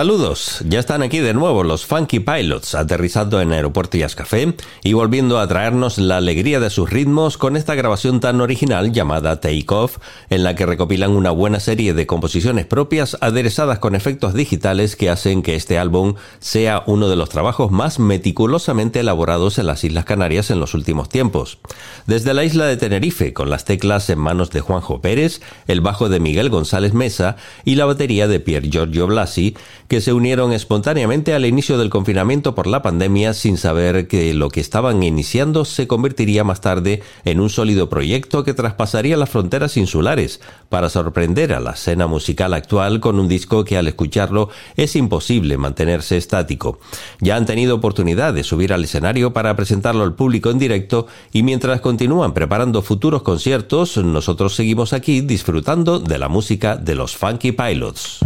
Saludos, ya están aquí de nuevo los Funky Pilots aterrizando en Aeropuerto Jazz Café y volviendo a traernos la alegría de sus ritmos con esta grabación tan original llamada Take Off, en la que recopilan una buena serie de composiciones propias aderezadas con efectos digitales que hacen que este álbum sea uno de los trabajos más meticulosamente elaborados en las Islas Canarias en los últimos tiempos. Desde la isla de Tenerife, con las teclas en manos de Juanjo Pérez, el bajo de Miguel González Mesa y la batería de Pier Giorgio Blasi, que se unieron espontáneamente al inicio del confinamiento por la pandemia sin saber que lo que estaban iniciando se convertiría más tarde en un sólido proyecto que traspasaría las fronteras insulares para sorprender a la escena musical actual con un disco que al escucharlo es imposible mantenerse estático. Ya han tenido oportunidad de subir al escenario para presentarlo al público en directo y mientras continúan preparando futuros conciertos, nosotros seguimos aquí disfrutando de la música de los Funky Pilots.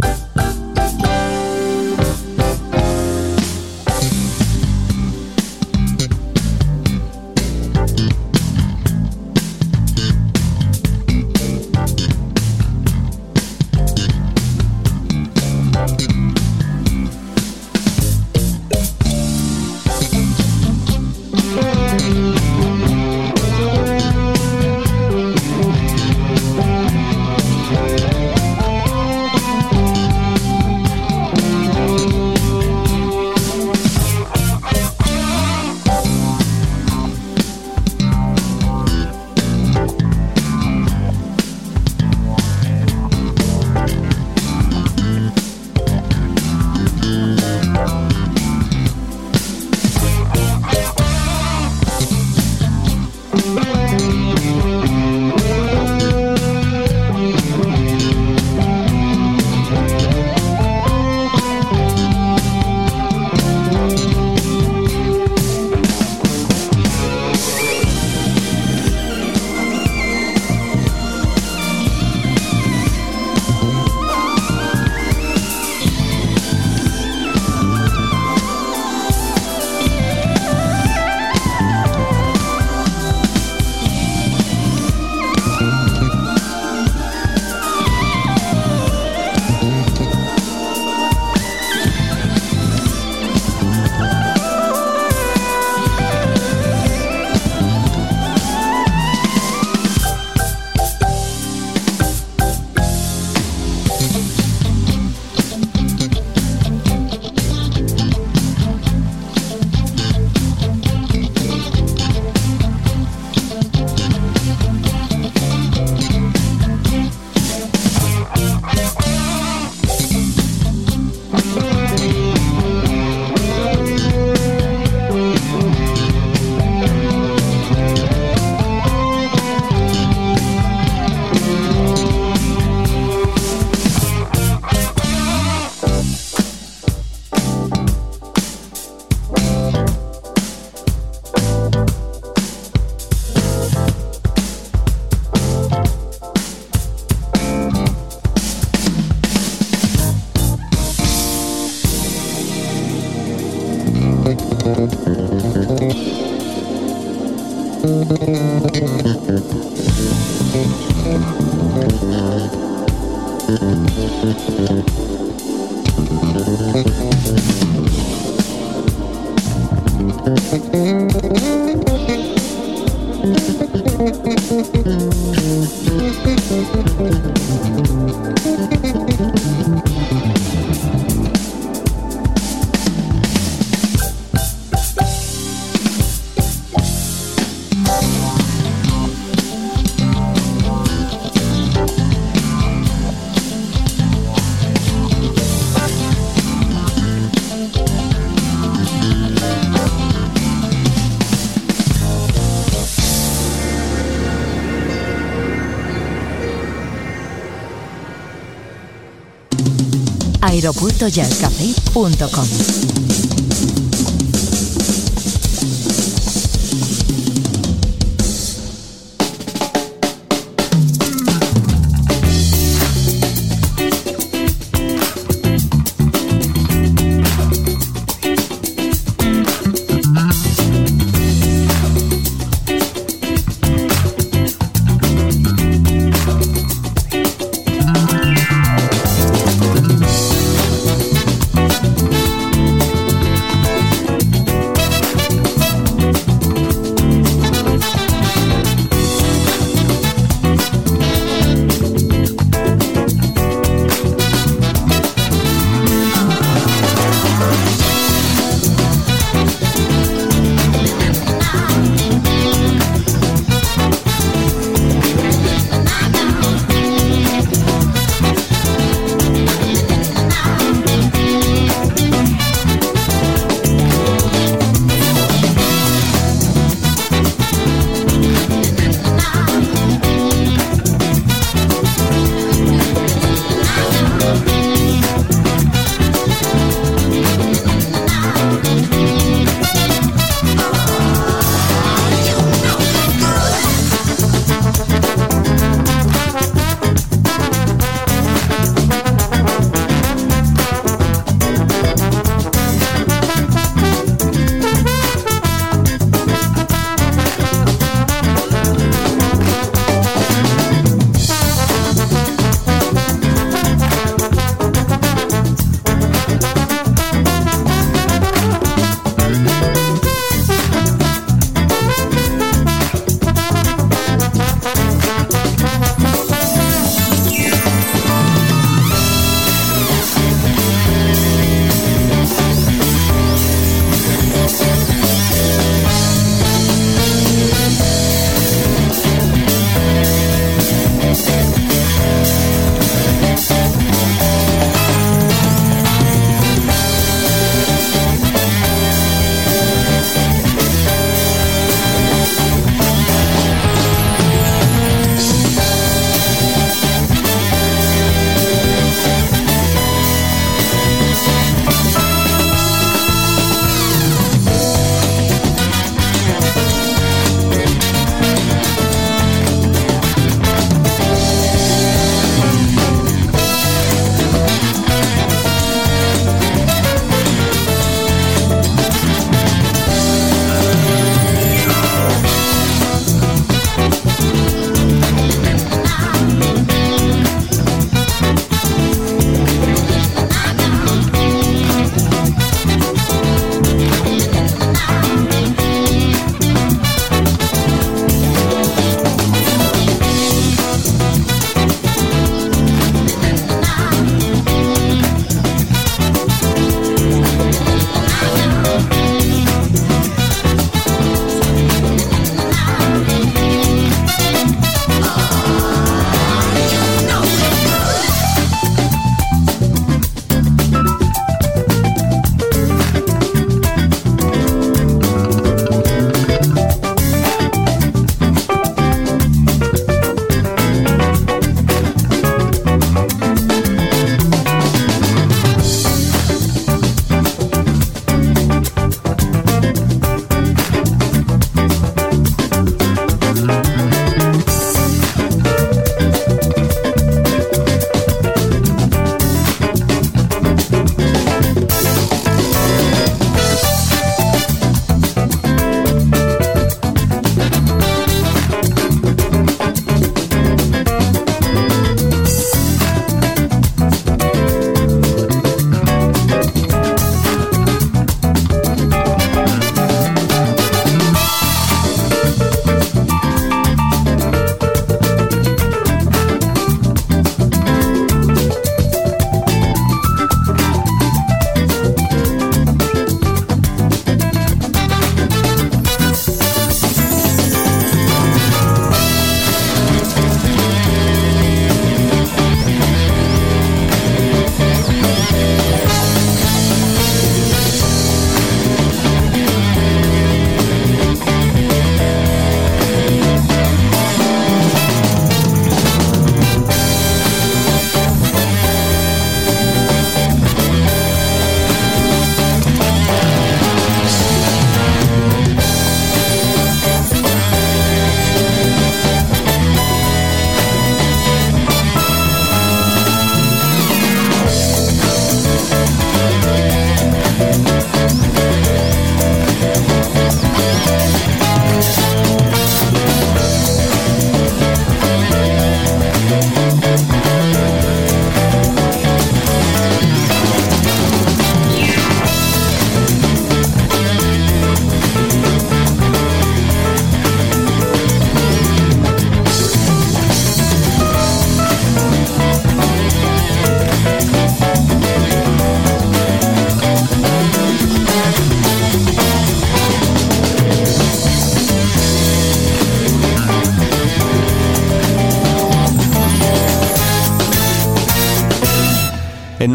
aeropuertoyalcafé.com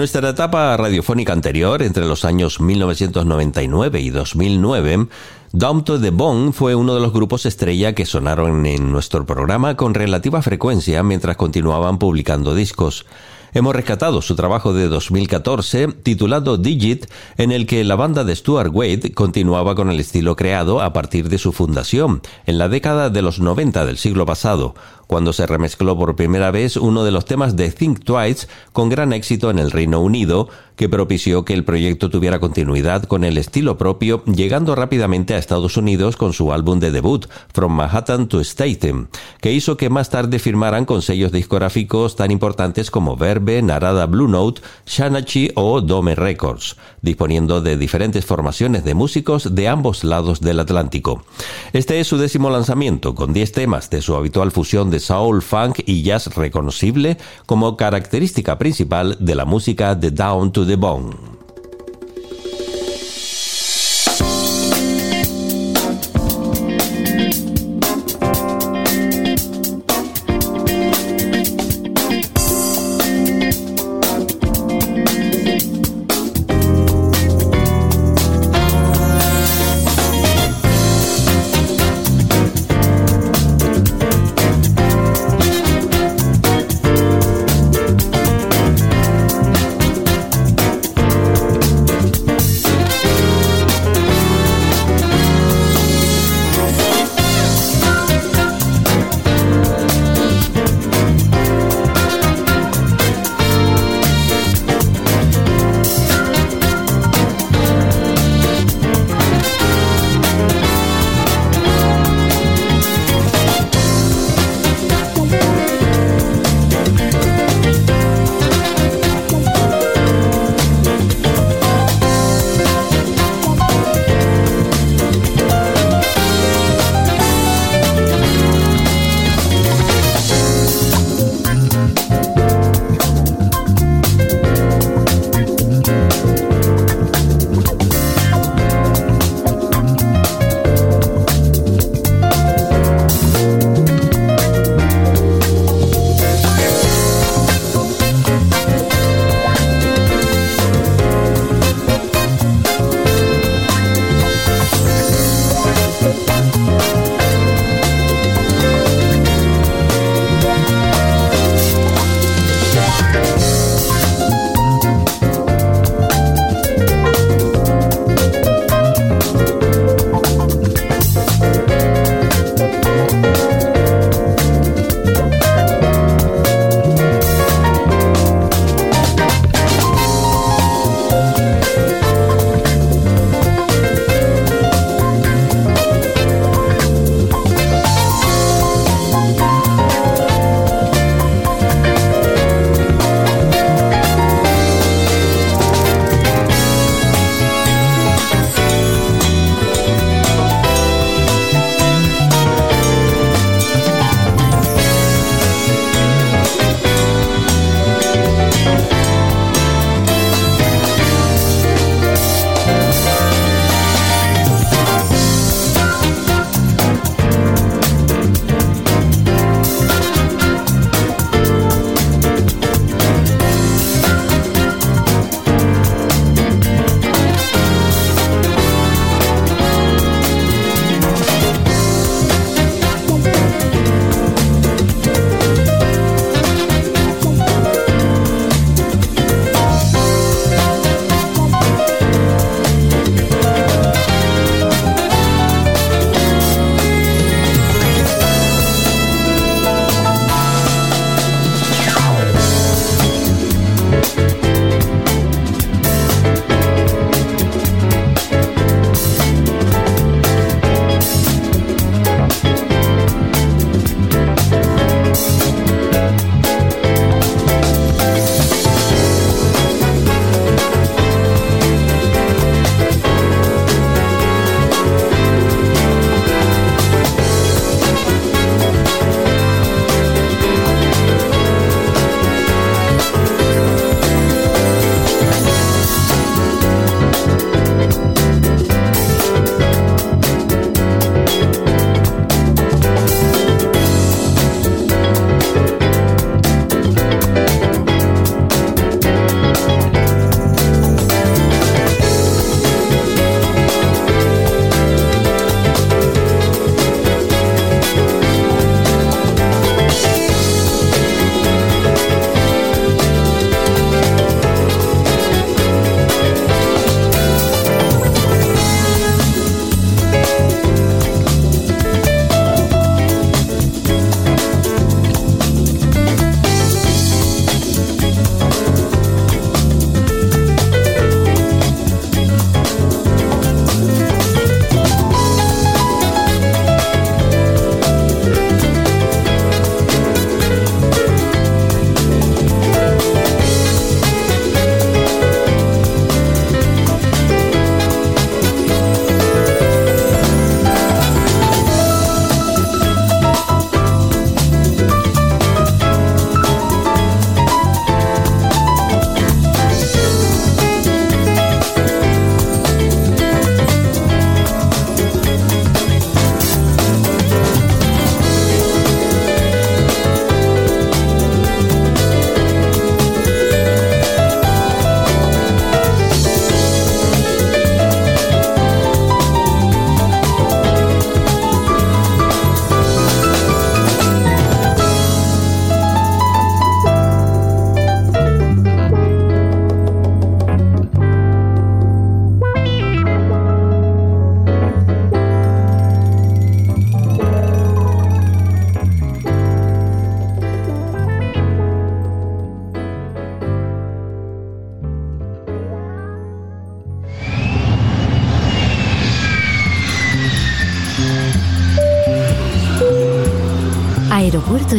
nuestra etapa radiofónica anterior, entre los años 1999 y 2009, Down to the Bone fue uno de los grupos estrella que sonaron en nuestro programa con relativa frecuencia mientras continuaban publicando discos. Hemos rescatado su trabajo de 2014 titulado Digit, en el que la banda de Stuart Wade continuaba con el estilo creado a partir de su fundación, en la década de los 90 del siglo pasado, cuando se remezcló por primera vez uno de los temas de Think Twice con gran éxito en el Reino Unido, que propició que el proyecto tuviera continuidad con el estilo propio, llegando rápidamente a Estados Unidos con su álbum de debut, From Manhattan to Staten, que hizo que más tarde firmaran con sellos discográficos tan importantes como Verve, Narada Blue Note, Shanachi o Dome Records, disponiendo de diferentes formaciones de músicos de ambos lados del Atlántico. Este es su décimo lanzamiento, con 10 temas de su habitual fusión de soul, funk y jazz reconocible como característica principal de la música de Down to the Bone.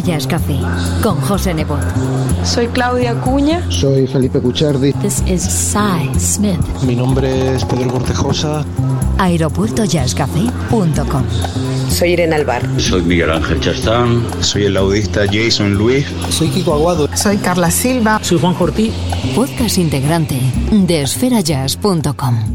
Jazz Café con José Nebot. Soy Claudia Cuña. Soy Felipe Cuchardi. This is Cy Smith. Mi nombre es Pedro Cortejosa. Aeropuertojazzcafé.com Soy Irene Alvar. Soy Miguel Ángel Chastán. Soy el laudista Jason Luis. Soy Kiko Aguado. Soy Carla Silva. Soy Juan Jortí. Podcast integrante de esferajazz.com.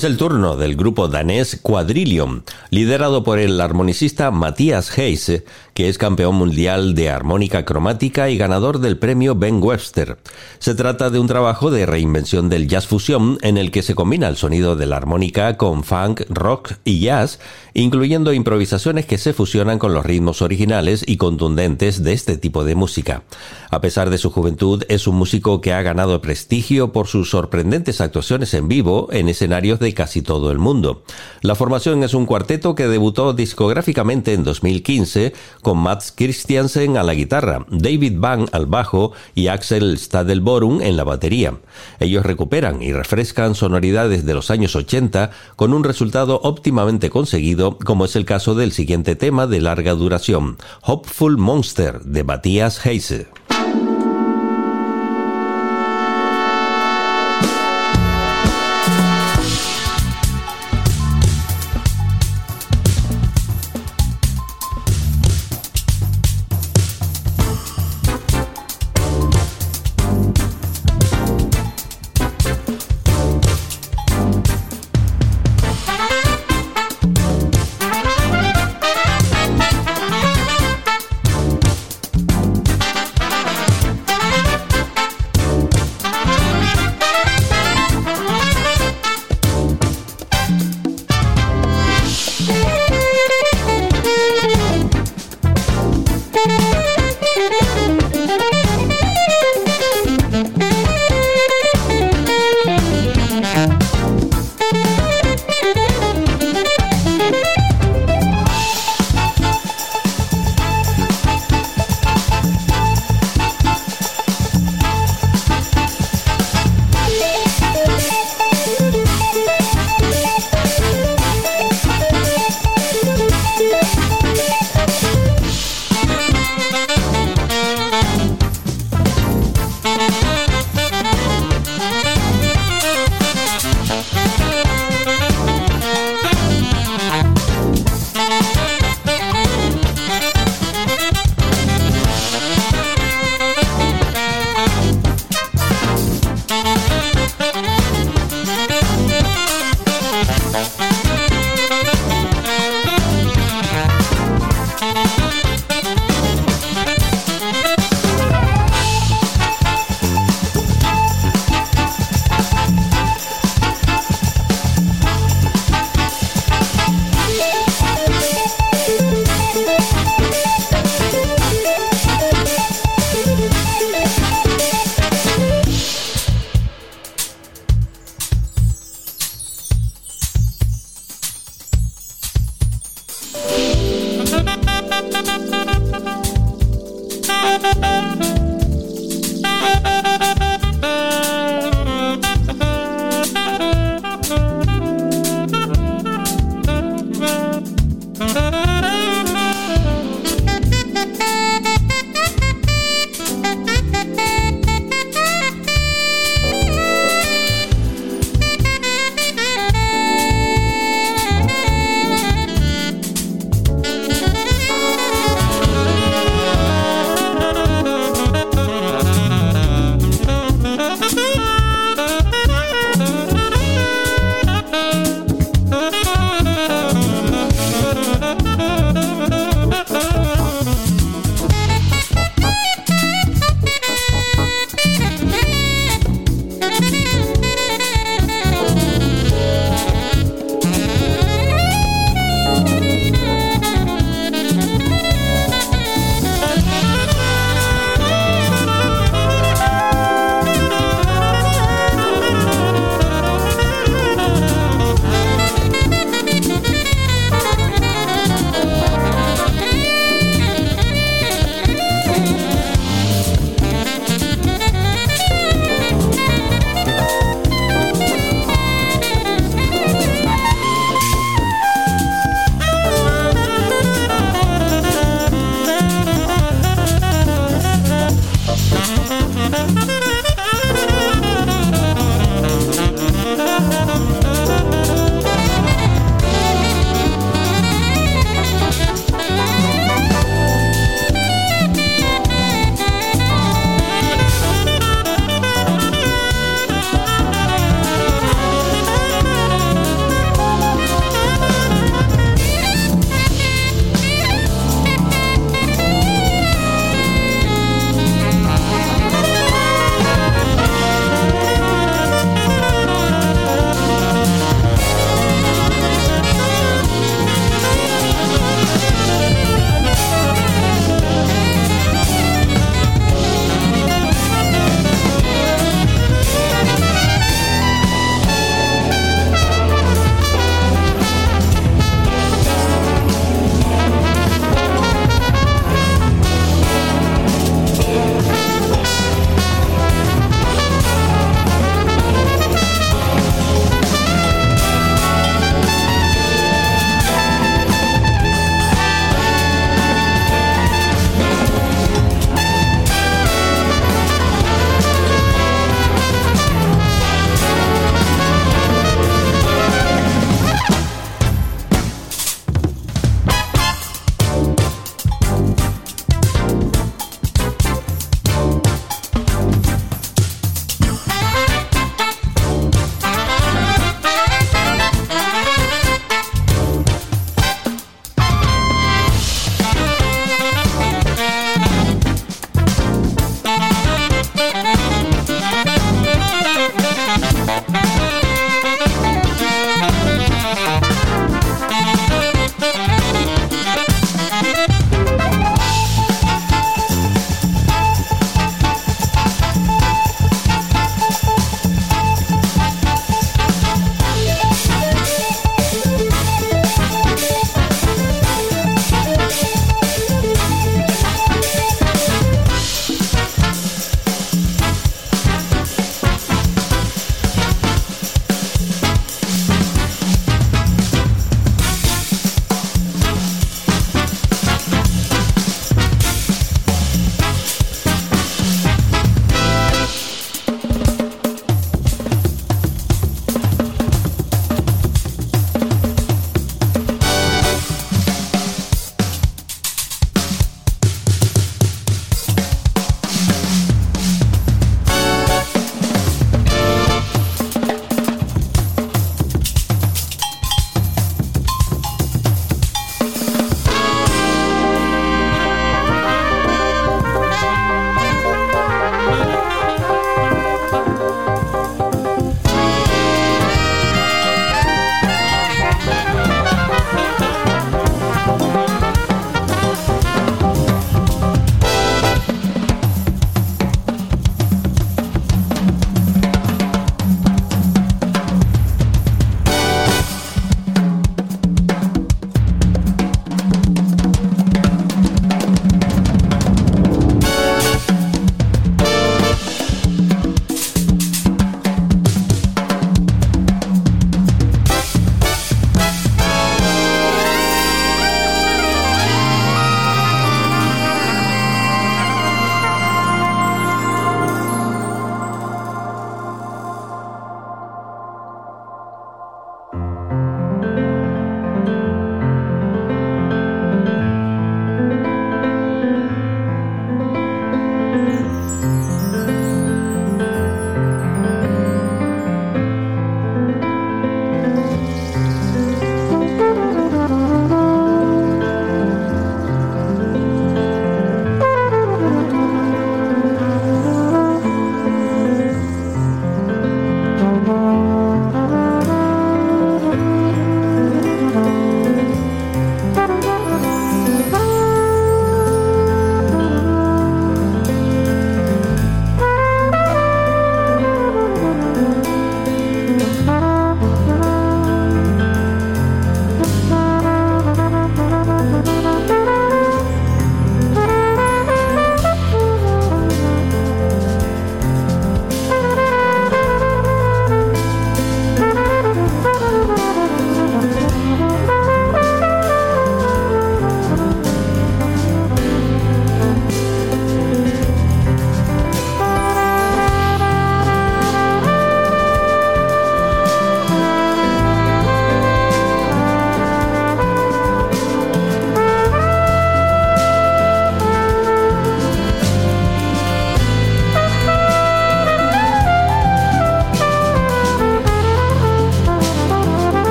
Es el turno del grupo danés Quadrillion, liderado por el armonicista Matthias Hayes, que es campeón mundial de armónica cromática y ganador del premio Ben Webster. Se trata de un trabajo de reinvención del jazz fusión en el que se combina el sonido de la armónica con funk, rock y jazz, incluyendo improvisaciones que se fusionan con los ritmos originales y contundentes de este tipo de música. A pesar de su juventud, es un músico que ha ganado prestigio por sus sorprendentes actuaciones en vivo en escenarios de casi todo el mundo. La formación es un cuarteto que debutó discográficamente en 2015 con Mats Christiansen a la guitarra, David Bang al bajo y Axel Stadelborum en la batería. Ellos recuperan y refrescan sonoridades de los años 80 con un resultado óptimamente conseguido, como es el caso del siguiente tema de larga duración, Hopeful Monster de Matthias Heise.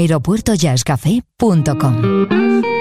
aeropuertojazzcafé.com.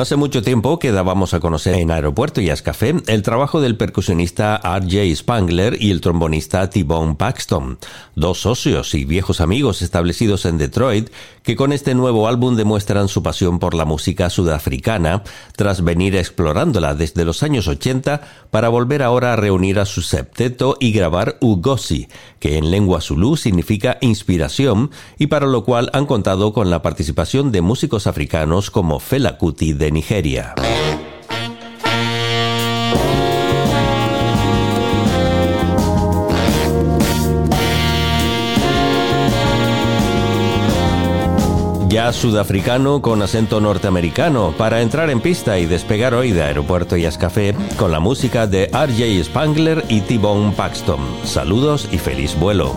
Hace mucho tiempo que dábamos a conocer en Aeropuerto y Café el trabajo del percusionista R.J. Spangler y el trombonista T-Bone Paxton, dos socios y viejos amigos establecidos en Detroit que con este nuevo álbum demuestran su pasión por la música sudafricana tras venir explorándola desde los años 80 para volver ahora a reunir a su septeto y grabar Ugosi, que en lengua zulú significa inspiración y para lo cual han contado con la participación de músicos africanos como Fela Kuti de Nigeria. ya sudafricano con acento norteamericano para entrar en pista y despegar hoy de Aeropuerto y Café con la música de RJ Spangler y T-Bone Paxton. Saludos y feliz vuelo.